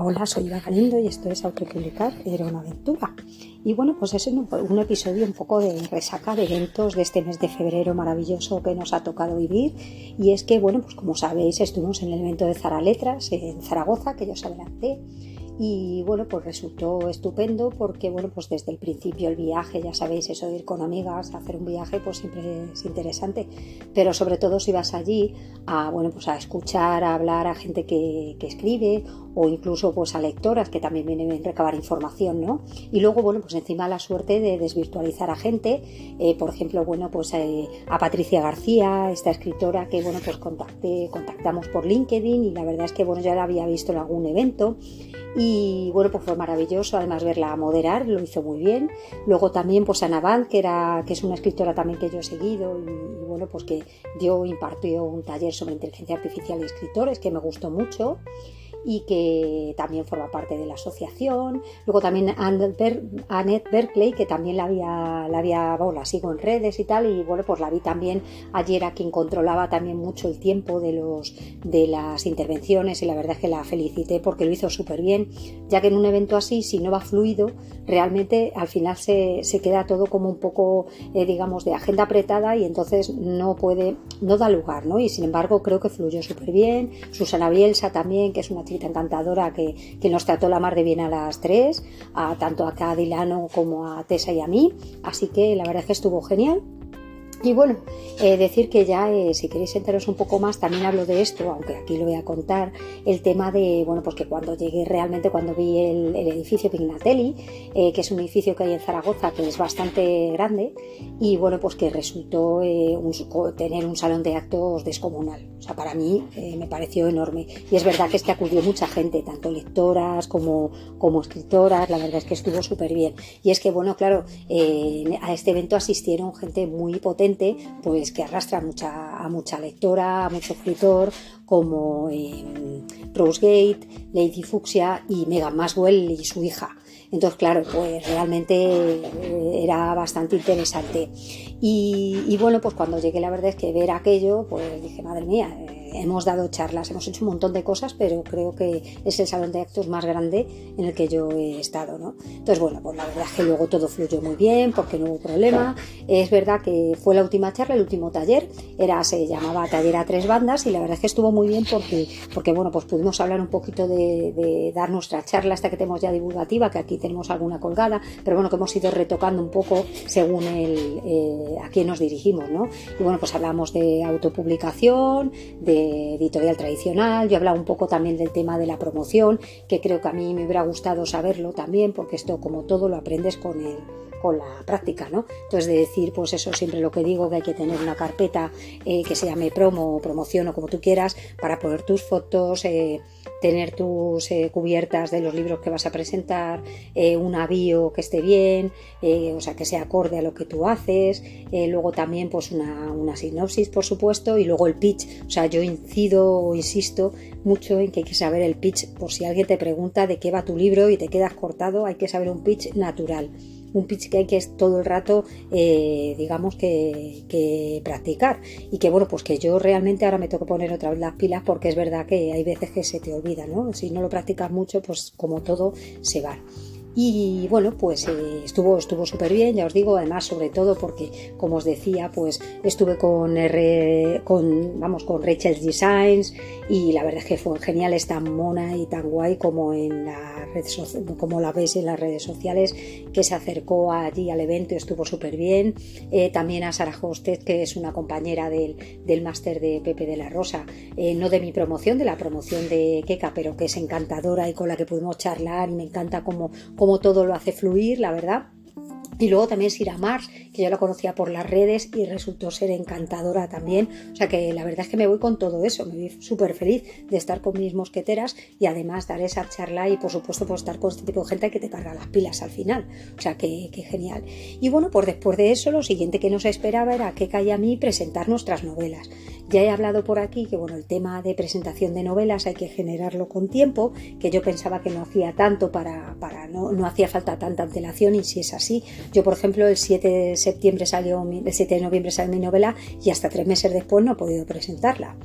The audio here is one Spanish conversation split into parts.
Hola, soy Iván Galindo y esto es Autopublicar, era una aventura. Y bueno, pues es un, un, episodio un poco de resaca de eventos de este mes de febrero maravilloso que nos ha tocado vivir. Y es que, bueno, pues como sabéis, estuvimos en el evento de Zara Letras en Zaragoza, que yo os adelanté y bueno, pues resultó estupendo porque bueno, pues desde el principio el viaje, ya sabéis, eso de ir con amigas, hacer un viaje, pues siempre es interesante. Pero sobre todo si vas allí a bueno, pues a escuchar, a hablar a gente que, que escribe o incluso pues a lectoras que también vienen a recabar información, ¿no? Y luego, bueno, pues encima la suerte de desvirtualizar a gente, eh, por ejemplo, bueno, pues eh, a Patricia García, esta escritora que bueno, pues contacté, contactamos por LinkedIn y la verdad es que bueno, ya la había visto en algún evento y bueno, pues fue maravilloso además verla moderar, lo hizo muy bien. Luego también pues Ana Band, que, era, que es una escritora también que yo he seguido y, bueno, pues que dio, impartió un taller sobre inteligencia artificial y escritores que me gustó mucho y que también forma parte de la asociación. Luego también Annette Berkeley, que también la había, la había, bueno, la sigo en redes y tal, y bueno, pues la vi también ayer a quien controlaba también mucho el tiempo de, los, de las intervenciones y la verdad es que la felicité porque lo hizo súper bien, ya que en un evento así, si no va fluido, realmente al final se, se queda todo como un poco, eh, digamos, de agenda apretada y entonces no puede, no da lugar, ¿no? Y sin embargo creo que fluyó súper bien. Susana Bielsa también, que es una chica encantadora que, que, nos trató la mar de bien a las tres, a, tanto a Cadilano como a Tessa y a mí. Así que la verdad es que estuvo genial. Y bueno, eh, decir que ya, eh, si queréis enteraros un poco más, también hablo de esto, aunque aquí lo voy a contar, el tema de, bueno, pues que cuando llegué realmente, cuando vi el, el edificio Pignatelli, eh, que es un edificio que hay en Zaragoza, que es bastante grande, y bueno, pues que resultó eh, un, tener un salón de actos descomunal. O sea, para mí eh, me pareció enorme. Y es verdad que es que acudió mucha gente, tanto lectoras como, como escritoras, la verdad es que estuvo súper bien. Y es que, bueno, claro, a este evento asistieron gente muy potente pues que arrastra mucha, a mucha lectora, a mucho escritor, como eh, Rose Gate, Lady Fuchsia y Megan Maswell y su hija. Entonces, claro, pues realmente eh, era bastante interesante. Y, y, bueno, pues cuando llegué, la verdad es que ver aquello, pues dije, madre mía, eh, hemos dado charlas, hemos hecho un montón de cosas, pero creo que es el salón de actos más grande en el que yo he estado, ¿no? Entonces, bueno, pues la verdad es que luego todo fluyó muy bien, porque no hubo problema. Es verdad que fue la última charla, el último taller, era, se llamaba Taller a tres bandas, y la verdad es que estuvo muy bien porque, porque bueno, pues pudimos hablar un poquito de, de dar nuestra charla, hasta que tenemos ya divulgativa, que aquí tenemos alguna colgada, pero bueno, que hemos ido retocando un poco según el, eh, a quién nos dirigimos, ¿no? Y bueno, pues hablamos de autopublicación, de editorial tradicional. Yo he hablado un poco también del tema de la promoción, que creo que a mí me hubiera gustado saberlo también, porque esto como todo lo aprendes con el con la práctica, ¿no? Entonces de decir, pues eso siempre lo que digo, que hay que tener una carpeta eh, que se llame promo o promoción o como tú quieras, para poner tus fotos, eh, tener tus eh, cubiertas de los libros que vas a presentar, eh, un avío que esté bien, eh, o sea, que sea acorde a lo que tú haces, luego también pues una, una, sinopsis, por supuesto, y luego el pitch, o sea, yo incido o insisto mucho en que hay que saber el pitch, por si alguien te pregunta de qué va tu libro y te quedas cortado, hay que saber un pitch natural un pitch que hay que todo el rato, eh, digamos, que, que, practicar. Y que bueno, pues que yo realmente ahora me tengo que poner otra vez las pilas porque es verdad que hay veces que se te olvida, ¿no? Si no lo practicas mucho, pues como todo se va. Y bueno, pues eh, estuvo estuvo súper bien, ya os digo, además sobre todo porque, como os decía, pues estuve con, R, con, vamos, con Rachel Designs y la verdad es que fue genial, es tan mona y tan guay como en la red como la ves en las redes sociales, que se acercó allí al evento, estuvo súper bien. Eh, también a Sara Hosted, que es una compañera del, del máster de Pepe de la Rosa, eh, no de mi promoción, de la promoción de Keka, pero que es encantadora y con la que pudimos charlar y me encanta cómo, cómo todo lo hace fluir, la verdad. Y luego también Sira Mars, que yo la conocía por las redes y resultó ser encantadora también. O sea que la verdad es que me voy con todo eso, me voy súper feliz de estar con mis mosqueteras y además dar esa charla y por supuesto pues estar con este tipo de gente que te carga las pilas al final. O sea que, que genial. Y bueno, pues después de eso lo siguiente que nos esperaba era que caía a mí presentar nuestras novelas. Ya he hablado por aquí que bueno, el tema de presentación de novelas hay que generarlo con tiempo, que yo pensaba que no hacía tanto para, para no, no hacía falta tanta antelación y si es así, yo, por ejemplo, el 7 de septiembre salió, el 7 de noviembre salió mi novela y hasta tres meses después no he podido presentarla.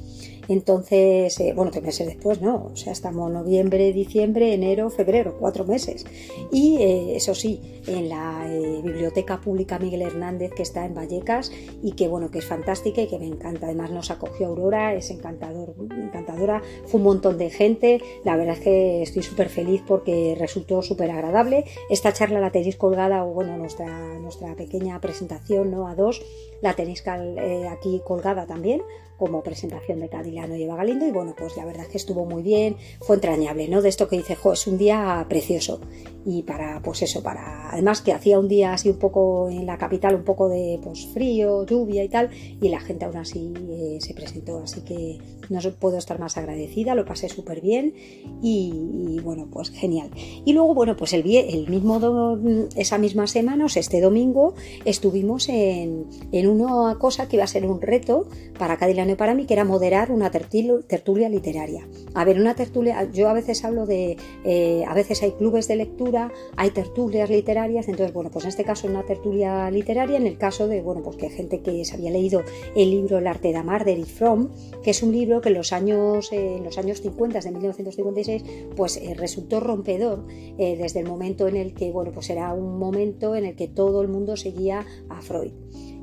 Entonces, eh, bueno, tres meses después, ¿no? O sea, estamos noviembre, diciembre, enero, febrero, cuatro meses. Y eh, eso sí, en la eh, Biblioteca Pública Miguel Hernández, que está en Vallecas y que, bueno, que es fantástica y que me encanta. Además, nos acogió Aurora, es encantador, encantadora. Fue un montón de gente. La verdad es que estoy súper feliz porque resultó súper agradable. Esta charla la tenéis colgada, o bueno, nuestra, nuestra pequeña presentación, ¿no? A dos, la tenéis aquí colgada también como presentación de Cadilano y Eva Galindo y bueno, pues la verdad es que estuvo muy bien, fue entrañable, ¿no? De esto que dice, jo, es un día precioso y para, pues eso, para, además que hacía un día así un poco en la capital, un poco de pues frío, lluvia y tal, y la gente aún así eh, se presentó, así que no puedo estar más agradecida, lo pasé súper bien y, bueno, pues genial. Y luego, bueno, pues el, el mismo, esa misma semana, o sea, este domingo, estuvimos en, en una cosa que iba a ser un reto para Cadilano para mí, que era moderar una tertulia literaria. A ver, una tertulia, yo a veces hablo de, eh, a veces hay clubes de lectura, hay tertulias literarias, entonces, bueno, pues en este caso una tertulia literaria, en el caso de, bueno, pues que gente que se había leído el libro El arte de amar de Eric Fromm, que es un libro que en los años, eh, en los años 50, de 1956, pues eh, resultó rompedor desde el momento en el que, bueno, pues era un momento en el que todo el mundo seguía a Freud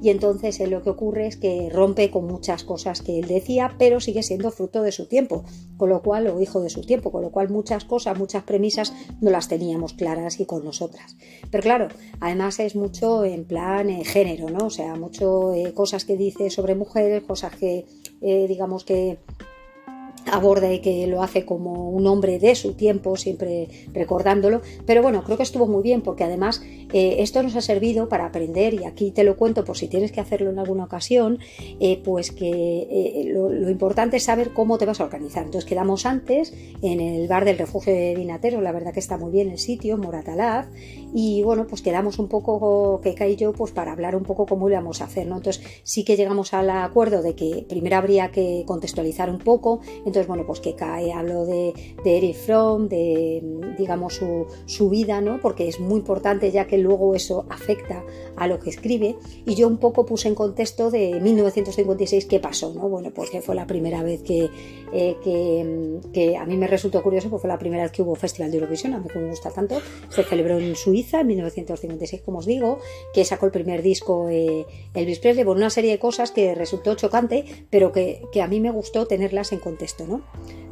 y entonces lo que ocurre es que rompe con muchas cosas que él decía, pero sigue siendo fruto de su tiempo, con lo cual, o hijo de su tiempo, con lo cual muchas cosas, muchas premisas no las teníamos claras y con nosotras. Pero claro, además es mucho en plan eh, género, ¿no? O sea, mucho eh, cosas que dice sobre mujeres, cosas que, eh, digamos que aborda y que lo hace como un hombre de su tiempo, siempre recordándolo. Pero bueno, creo que estuvo muy bien porque además eh, esto nos ha servido para aprender, y aquí te lo cuento por si tienes que hacerlo en alguna ocasión, eh, pues que eh, lo, importante es saber cómo te vas a organizar. Entonces quedamos antes en el bar del refugio de Vinatero, la verdad que está muy bien el sitio, Moratalaz, y bueno, pues quedamos un poco, que y yo, pues para hablar un poco cómo íbamos a hacer, ¿no? Entonces sí que llegamos al acuerdo de que primero habría que contextualizar un poco, entonces bueno, pues que cae, hablo de, de Eric Fromm, de digamos su, su vida, ¿no? Porque es muy importante ya que luego eso afecta a lo que escribe y yo un poco puse en contexto de 1956 qué pasó, ¿no? Bueno, porque fue la primera vez que, eh, que, a mí me resultó curioso, porque fue la primera vez que hubo Festival de Eurovisión, a mí me gusta tanto, se celebró en Suiza en 1956, como os digo, que sacó el primer disco eh, Elvis Presley, por una serie de cosas que resultó chocante, pero que, que a mí me gustó tenerlas en contexto,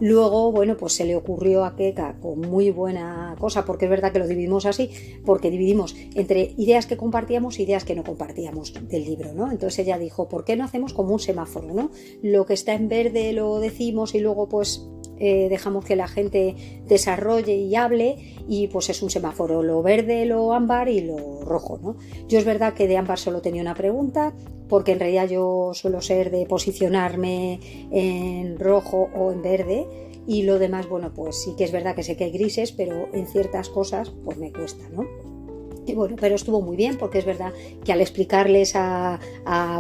Luego, bueno, pues se le ocurrió a Keka con muy buena cosa, porque es verdad que lo dividimos así, porque dividimos entre ideas que compartíamos e ideas que no compartíamos del libro, ¿no? Entonces ella dijo, ¿por qué no hacemos como un semáforo, ¿no? Lo que está en verde lo decimos y luego pues eh, dejamos que la gente desarrolle y hable y pues es un semáforo, lo verde, lo ámbar y lo rojo, ¿no? Yo es verdad que de ámbar solo tenía una pregunta, porque en realidad yo suelo ser de posicionarme en rojo o en verde y lo demás, bueno, pues sí que es verdad que sé que hay grises, pero en ciertas cosas pues me cuesta, ¿no? Bueno, pero estuvo muy bien porque es verdad que al explicarles a,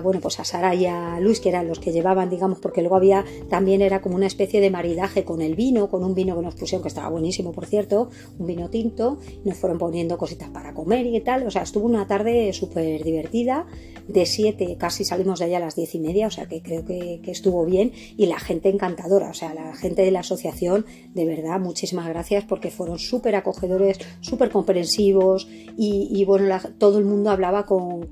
bueno, pues a Sara y a Luis, que eran los que llevaban, digamos, porque luego había también era como una especie de maridaje con el vino, con un vino que nos pusieron, que estaba buenísimo, por cierto, un vino tinto, nos fueron poniendo cositas para comer y tal, o sea, estuvo una tarde súper divertida, de siete casi salimos de allá a las diez y media, o sea que creo que, estuvo bien y la gente encantadora, o sea, la gente de la asociación, de verdad, muchísimas gracias porque fueron súper acogedores, súper comprensivos y y, bueno, todo el mundo hablaba con,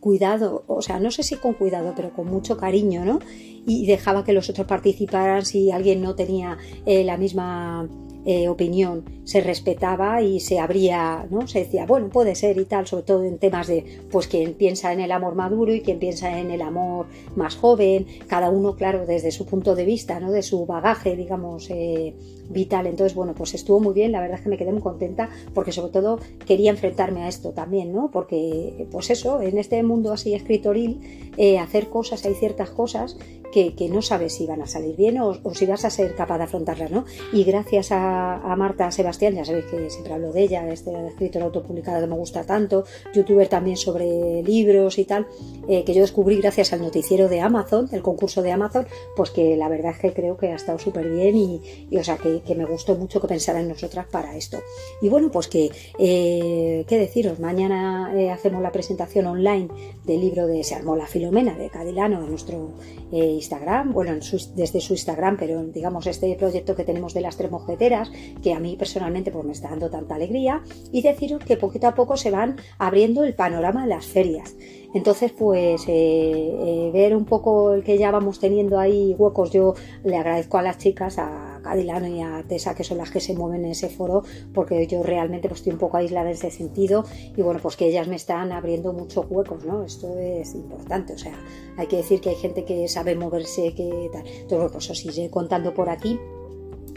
cuidado, o sea, no sé si con cuidado, pero con mucho cariño, ¿no? Y dejaba que los otros participaran si alguien no tenía eh, la misma eh, opinión se respetaba y se abría, ¿no? Se decía, bueno, puede ser y tal, sobre todo en temas de, pues, quien piensa en el amor maduro y quien piensa en el amor más joven, cada uno, claro, desde su punto de vista, ¿no? De su bagaje, digamos, eh, vital. Entonces, bueno, pues estuvo muy bien, la verdad es que me quedé muy contenta porque sobre todo quería enfrentarme a esto también, ¿no? Porque, pues eso, en este mundo así escritoril, eh, hacer cosas, hay ciertas cosas que, no sabes si van a salir bien o, si vas a ser capaz de afrontarlas, ¿no? Y gracias a, a Marta Sebastián, ya sabéis que siempre hablo de ella, este escritora autopublicada que me gusta tanto, youtuber también sobre libros y tal, eh, que yo descubrí gracias al noticiero de Amazon, del concurso de Amazon, pues que la verdad es que creo que ha estado súper bien y, o sea, que, me gustó mucho que pensara en nosotras para esto. Y bueno, pues que, eh, ¿qué deciros? Mañana eh, hacemos la presentación online del libro de Se armó la Filomena de Cadilano, nuestro Instagram, bueno, desde su Instagram, pero digamos este proyecto que tenemos de las tres mosqueteras, que a mí personalmente pues me está dando tanta alegría, y deciros que poquito a poco se van abriendo el panorama de las ferias. Entonces, pues eh, eh, ver un poco el que ya vamos teniendo ahí huecos, yo le agradezco a las chicas, a Cadilano y a Tessa, que son las que se mueven en ese foro, porque yo realmente pues, estoy un poco aislada en ese sentido y bueno, pues que ellas me están abriendo muchos huecos, ¿no? Esto es importante, o sea, hay que decir que hay gente que sabe moverse, que tal. Entonces, pues os iré contando por aquí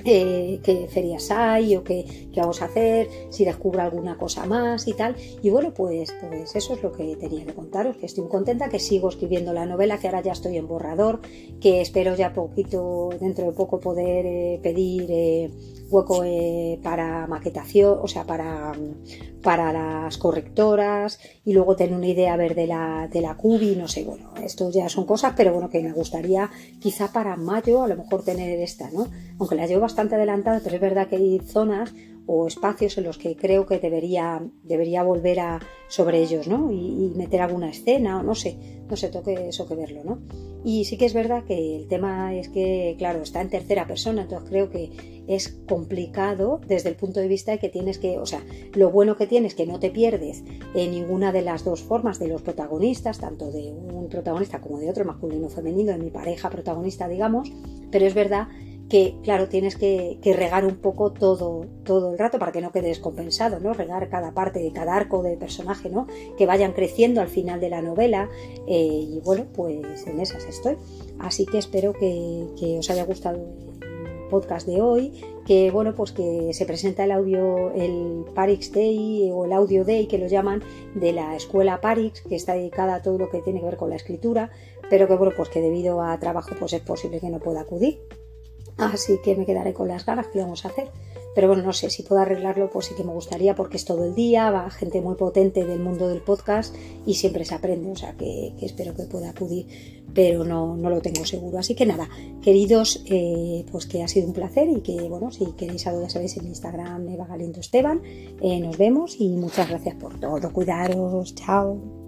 eh, qué ferias hay o qué, vamos a hacer, si descubro alguna cosa más y tal. Y bueno, pues, pues eso es lo que tenía que contaros, que estoy muy contenta, que sigo escribiendo la novela, que ahora ya estoy en borrador, que espero ya poquito, dentro de poco poder eh, pedir eh, hueco para maquetación, o sea, para, para las correctoras y luego tener una idea a ver de la, de la cubi, no sé, bueno, esto ya son cosas, pero bueno, que me gustaría quizá para mayo a lo mejor tener esta, ¿no? Aunque la llevo bastante adelantada, pero es verdad que hay zonas o espacios en los que creo que debería, debería volver a sobre ellos, ¿no? Y, meter alguna escena, o no sé, no sé, toque eso que verlo, ¿no? Y sí que es verdad que el tema es que, claro, está en tercera persona, entonces creo que es complicado desde el punto de vista de que tienes que, o sea, lo bueno que tienes es que no te pierdes en ninguna de las dos formas de los protagonistas, tanto de un protagonista como de otro, masculino o femenino, de mi pareja protagonista, digamos, pero es verdad claro, tienes que, regar un poco todo, todo el rato para que no quede descompensado, ¿no? Regar cada parte de cada arco de personaje, ¿no? Que vayan creciendo al final de la novela. Eh, y bueno, pues en esas estoy. Así que espero que, os haya gustado el podcast de hoy. Que bueno, pues que se presenta el audio, el Parix Day o el Audio Day que lo llaman de la escuela Parix, que está dedicada a todo lo que tiene que ver con la escritura, pero que bueno, pues que debido a trabajo pues es posible que no pueda acudir. Así que me quedaré con las ganas que vamos a hacer. Pero bueno, no sé si puedo arreglarlo, pues sí que me gustaría porque es todo el día, va gente muy potente del mundo del podcast y siempre se aprende, o sea que, espero que pueda acudir, pero no, no, lo tengo seguro. Así que nada, queridos, eh, pues que ha sido un placer y que bueno, si queréis algo ya sabéis en Instagram Eva Galindo Esteban, eh, nos vemos y muchas gracias por todo, cuidaros, chao.